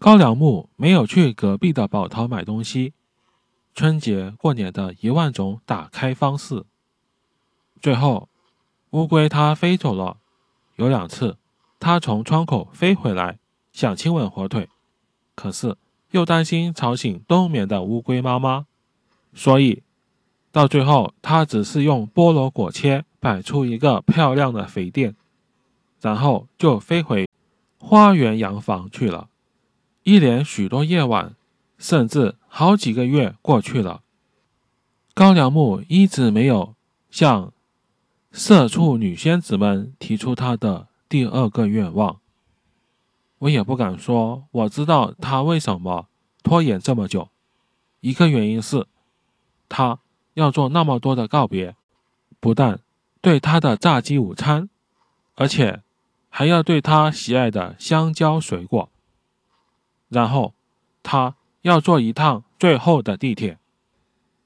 高粱木没有去隔壁的宝淘买东西，春节过年的一万种打开方式。最后，乌龟它飞走了。有两次，它从窗口飞回来，想亲吻火腿，可是又担心吵醒冬眠的乌龟妈妈，所以到最后，它只是用菠萝果切摆出一个漂亮的肥垫，然后就飞回花园洋房去了。一连许多夜晚，甚至好几个月过去了，高粱木一直没有向。社畜女仙子们提出她的第二个愿望，我也不敢说我知道她为什么拖延这么久。一个原因是，她要做那么多的告别，不但对她的炸鸡午餐，而且还要对她喜爱的香蕉水果。然后，他要坐一趟最后的地铁，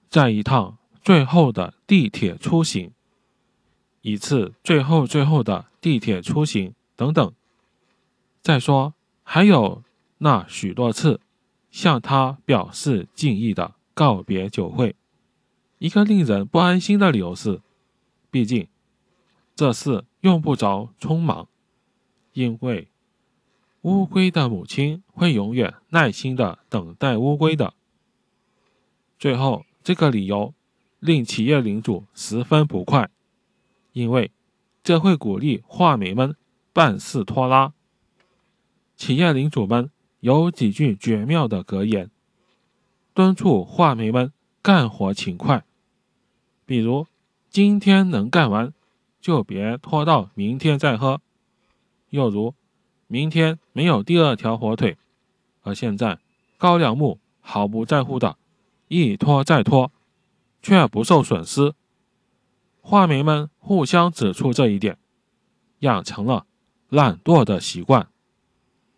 在一趟最后的地铁出行。一次最后最后的地铁出行等等。再说，还有那许多次向他表示敬意的告别酒会。一个令人不安心的理由是，毕竟这事用不着匆忙，因为乌龟的母亲会永远耐心的等待乌龟的。最后，这个理由令企业领主十分不快。因为这会鼓励画眉们办事拖拉。企业领主们有几句绝妙的格言，敦促画眉们干活勤快。比如，今天能干完，就别拖到明天再喝；又如，明天没有第二条火腿，而现在高粱木毫不在乎的一拖再拖，却不受损失。画眉们互相指出这一点，养成了懒惰的习惯。